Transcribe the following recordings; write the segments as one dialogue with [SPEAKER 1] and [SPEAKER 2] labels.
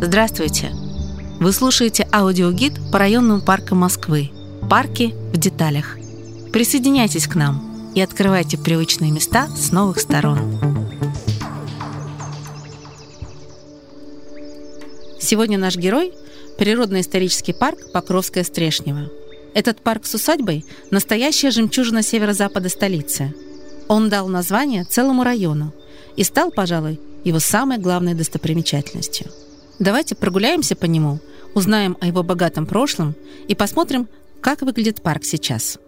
[SPEAKER 1] Здравствуйте! Вы слушаете аудиогид по районным паркам Москвы. Парки в деталях. Присоединяйтесь к нам и открывайте привычные места с новых сторон. Сегодня наш герой – природно-исторический парк Покровская Стрешнева. Этот парк с усадьбой – настоящая жемчужина северо-запада столицы. Он дал название целому району и стал, пожалуй, его самой главной достопримечательностью – Давайте прогуляемся по нему, узнаем о его богатом прошлом и посмотрим, как выглядит парк сейчас.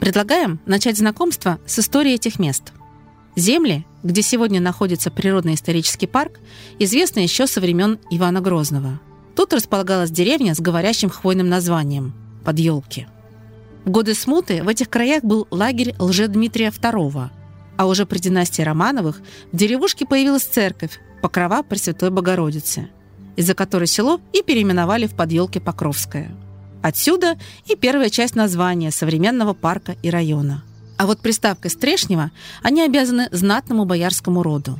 [SPEAKER 1] Предлагаем начать знакомство с историей этих мест. Земли, где сегодня находится природно-исторический парк, известны еще со времен Ивана Грозного. Тут располагалась деревня с говорящим хвойным названием – Подъелки. В годы смуты в этих краях был лагерь Лжедмитрия II – а уже при династии Романовых в деревушке появилась церковь Покрова Пресвятой Богородицы, из-за которой село и переименовали в подъелке Покровское. Отсюда и первая часть названия современного парка и района. А вот приставкой Стрешнева они обязаны знатному боярскому роду.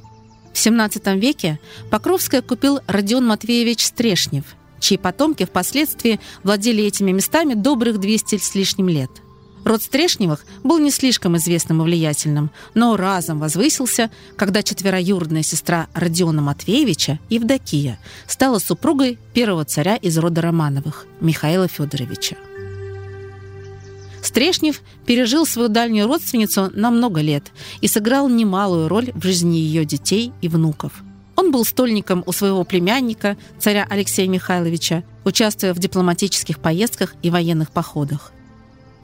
[SPEAKER 1] В XVII веке Покровское купил Родион Матвеевич Стрешнев, чьи потомки впоследствии владели этими местами добрых 200 с лишним лет – Род Стрешневых был не слишком известным и влиятельным, но разом возвысился, когда четвероюродная сестра Родиона Матвеевича, Евдокия, стала супругой первого царя из рода Романовых, Михаила Федоровича. Стрешнев пережил свою дальнюю родственницу на много лет и сыграл немалую роль в жизни ее детей и внуков. Он был стольником у своего племянника, царя Алексея Михайловича, участвуя в дипломатических поездках и военных походах.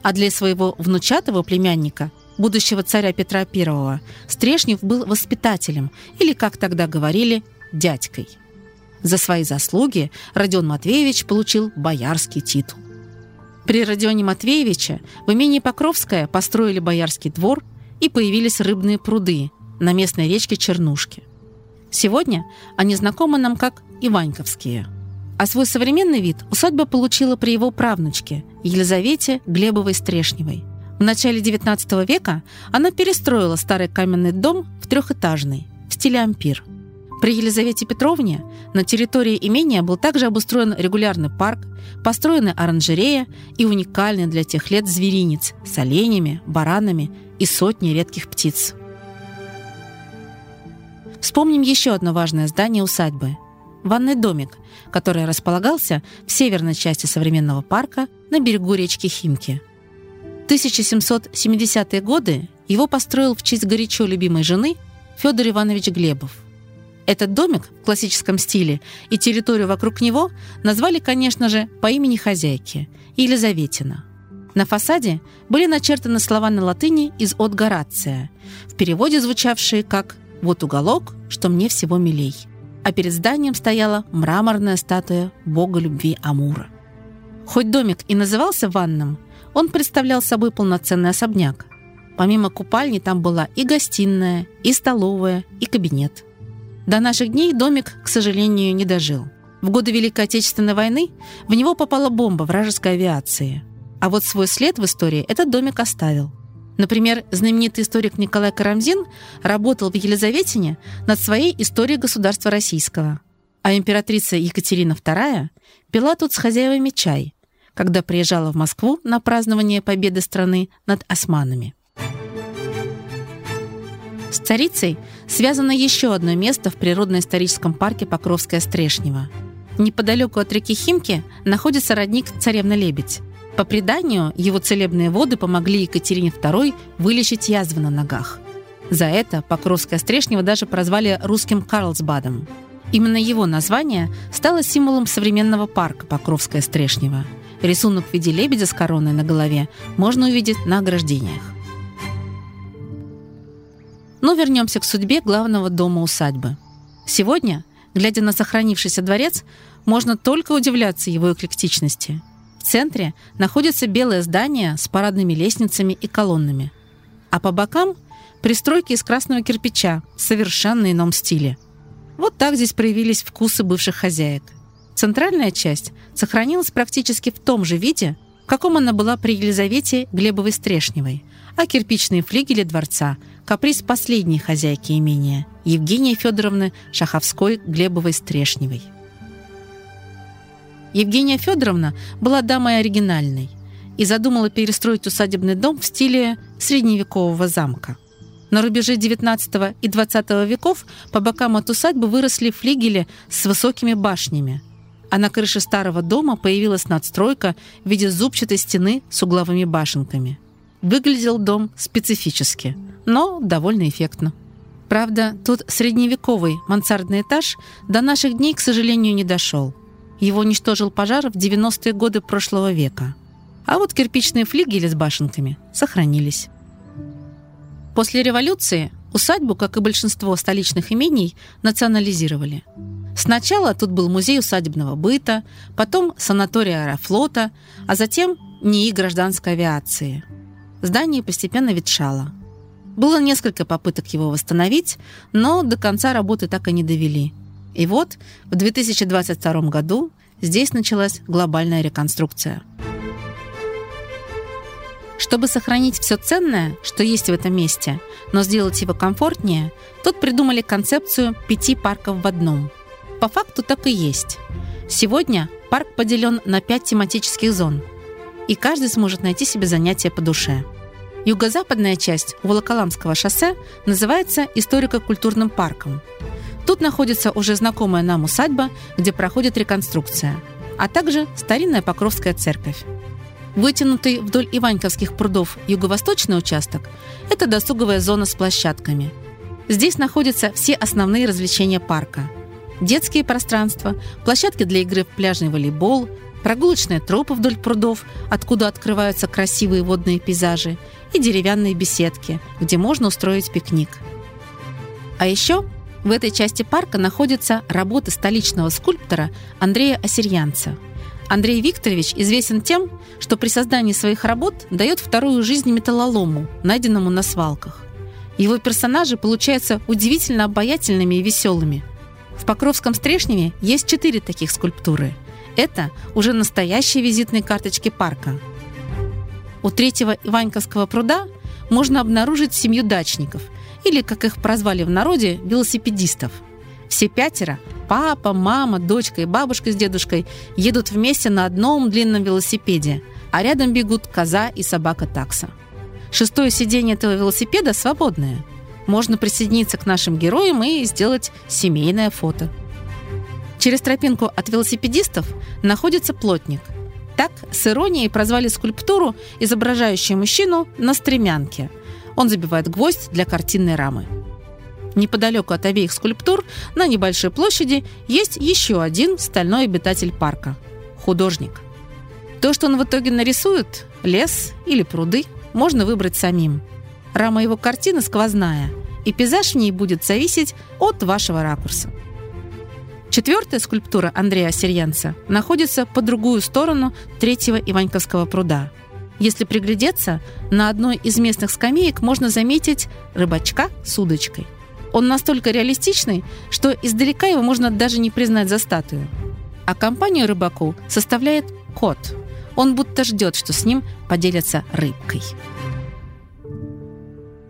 [SPEAKER 1] А для своего внучатого племянника, будущего царя Петра I, Стрешнев был воспитателем, или, как тогда говорили, дядькой. За свои заслуги Родион Матвеевич получил боярский титул. При Родионе Матвеевиче в имении Покровское построили боярский двор и появились рыбные пруды на местной речке Чернушки. Сегодня они знакомы нам как Иваньковские – а свой современный вид усадьба получила при его правнучке Елизавете Глебовой-Стрешневой. В начале XIX века она перестроила старый каменный дом в трехэтажный, в стиле ампир. При Елизавете Петровне на территории имения был также обустроен регулярный парк, построены оранжерея и уникальный для тех лет зверинец с оленями, баранами и сотней редких птиц. Вспомним еще одно важное здание усадьбы – ванный домик, который располагался в северной части современного парка на берегу речки Химки. В 1770-е годы его построил в честь горячо любимой жены Федор Иванович Глебов. Этот домик в классическом стиле и территорию вокруг него назвали, конечно же, по имени хозяйки – Елизаветина. На фасаде были начертаны слова на латыни из «От Горация», в переводе звучавшие как «Вот уголок, что мне всего милей» а перед зданием стояла мраморная статуя бога любви Амура. Хоть домик и назывался ванным, он представлял собой полноценный особняк. Помимо купальни там была и гостиная, и столовая, и кабинет. До наших дней домик, к сожалению, не дожил. В годы Великой Отечественной войны в него попала бомба вражеской авиации. А вот свой след в истории этот домик оставил. Например, знаменитый историк Николай Карамзин работал в Елизаветине над своей историей государства российского. А императрица Екатерина II пила тут с хозяевами чай, когда приезжала в Москву на празднование победы страны над османами. С царицей связано еще одно место в природно-историческом парке Покровская Стрешнева. Неподалеку от реки Химки находится родник «Царевна-лебедь», по преданию, его целебные воды помогли Екатерине II вылечить язвы на ногах. За это Покровское Стрешнево даже прозвали русским Карлсбадом. Именно его название стало символом современного парка Покровское Стрешнево. Рисунок в виде лебедя с короной на голове можно увидеть на ограждениях. Но вернемся к судьбе главного дома усадьбы. Сегодня, глядя на сохранившийся дворец, можно только удивляться его эклектичности – центре находится белое здание с парадными лестницами и колоннами. А по бокам – пристройки из красного кирпича в совершенно ином стиле. Вот так здесь проявились вкусы бывших хозяек. Центральная часть сохранилась практически в том же виде, в каком она была при Елизавете Глебовой Стрешневой, а кирпичные флигели дворца каприз последней хозяйки имения – Евгении Федоровны Шаховской-Глебовой-Стрешневой. Евгения Федоровна была дамой оригинальной и задумала перестроить усадебный дом в стиле средневекового замка. На рубеже XIX и XX веков по бокам от усадьбы выросли флигели с высокими башнями, а на крыше старого дома появилась надстройка в виде зубчатой стены с угловыми башенками. Выглядел дом специфически, но довольно эффектно. Правда, тут средневековый мансардный этаж до наших дней, к сожалению, не дошел. Его уничтожил пожар в 90-е годы прошлого века – а вот кирпичные флигели с башенками сохранились. После революции усадьбу, как и большинство столичных имений, национализировали. Сначала тут был музей усадебного быта, потом санаторий аэрофлота, а затем НИИ гражданской авиации. Здание постепенно ветшало. Было несколько попыток его восстановить, но до конца работы так и не довели. И вот в 2022 году здесь началась глобальная реконструкция – чтобы сохранить все ценное, что есть в этом месте, но сделать его комфортнее, тут придумали концепцию пяти парков в одном. По факту так и есть. Сегодня парк поделен на пять тематических зон, и каждый сможет найти себе занятие по душе. Юго-западная часть Волоколамского шоссе называется историко-культурным парком. Тут находится уже знакомая нам усадьба, где проходит реконструкция, а также старинная Покровская церковь. Вытянутый вдоль Иваньковских прудов юго-восточный участок – это досуговая зона с площадками. Здесь находятся все основные развлечения парка. Детские пространства, площадки для игры в пляжный волейбол, прогулочные тропы вдоль прудов, откуда открываются красивые водные пейзажи, и деревянные беседки, где можно устроить пикник. А еще в этой части парка находятся работы столичного скульптора Андрея Осирьянца – Андрей Викторович известен тем, что при создании своих работ дает вторую жизнь металлолому, найденному на свалках. Его персонажи получаются удивительно обаятельными и веселыми. В Покровском Стрешневе есть четыре таких скульптуры. Это уже настоящие визитные карточки парка. У третьего Иваньковского пруда можно обнаружить семью дачников, или, как их прозвали в народе, велосипедистов – все пятеро – папа, мама, дочка и бабушка с дедушкой – едут вместе на одном длинном велосипеде, а рядом бегут коза и собака такса. Шестое сиденье этого велосипеда свободное. Можно присоединиться к нашим героям и сделать семейное фото. Через тропинку от велосипедистов находится плотник. Так с иронией прозвали скульптуру, изображающую мужчину на стремянке. Он забивает гвоздь для картинной рамы. Неподалеку от обеих скульптур на небольшой площади есть еще один стальной обитатель парка – художник. То, что он в итоге нарисует – лес или пруды – можно выбрать самим. Рама его картины сквозная, и пейзаж в ней будет зависеть от вашего ракурса. Четвертая скульптура Андрея Осирьянца находится по другую сторону третьего Иваньковского пруда. Если приглядеться, на одной из местных скамеек можно заметить рыбачка с удочкой. Он настолько реалистичный, что издалека его можно даже не признать за статую. А компанию рыбаку составляет кот. Он будто ждет, что с ним поделятся рыбкой.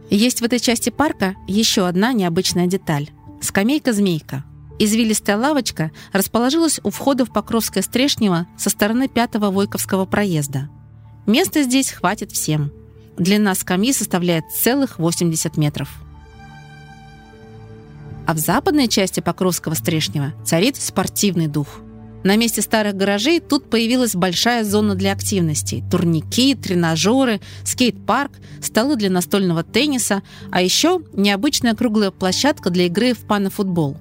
[SPEAKER 1] Есть в этой части парка еще одна необычная деталь – скамейка-змейка. Извилистая лавочка расположилась у входа в Покровское Стрешнево со стороны пятого Войковского проезда. Места здесь хватит всем. Длина скамьи составляет целых 80 метров а в западной части Покровского Стрешнева царит спортивный дух. На месте старых гаражей тут появилась большая зона для активностей. Турники, тренажеры, скейт-парк, столы для настольного тенниса, а еще необычная круглая площадка для игры в панофутбол.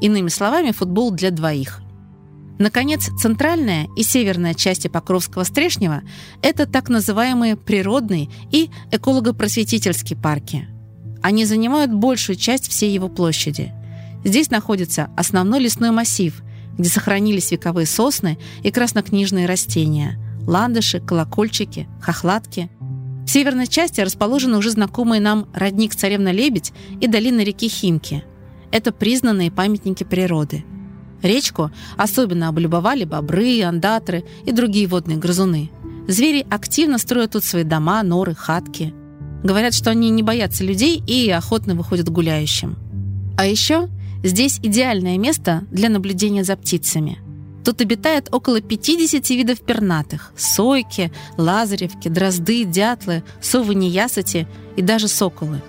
[SPEAKER 1] Иными словами, футбол для двоих. Наконец, центральная и северная части Покровского Стрешнева – это так называемые природные и эколого-просветительские парки – они занимают большую часть всей его площади. Здесь находится основной лесной массив, где сохранились вековые сосны и краснокнижные растения – ландыши, колокольчики, хохлатки. В северной части расположены уже знакомые нам родник Царевна-Лебедь и долина реки Химки. Это признанные памятники природы. Речку особенно облюбовали бобры, андатры и другие водные грызуны. Звери активно строят тут свои дома, норы, хатки – Говорят, что они не боятся людей и охотно выходят гуляющим. А еще здесь идеальное место для наблюдения за птицами. Тут обитает около 50 видов пернатых – сойки, лазаревки, дрозды, дятлы, совы неясыти и даже соколы.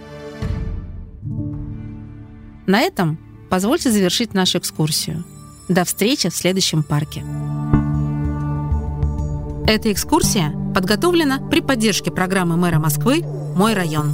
[SPEAKER 1] На этом позвольте завершить нашу экскурсию. До встречи в следующем парке. Эта экскурсия подготовлена при поддержке программы мэра Москвы «Мой район».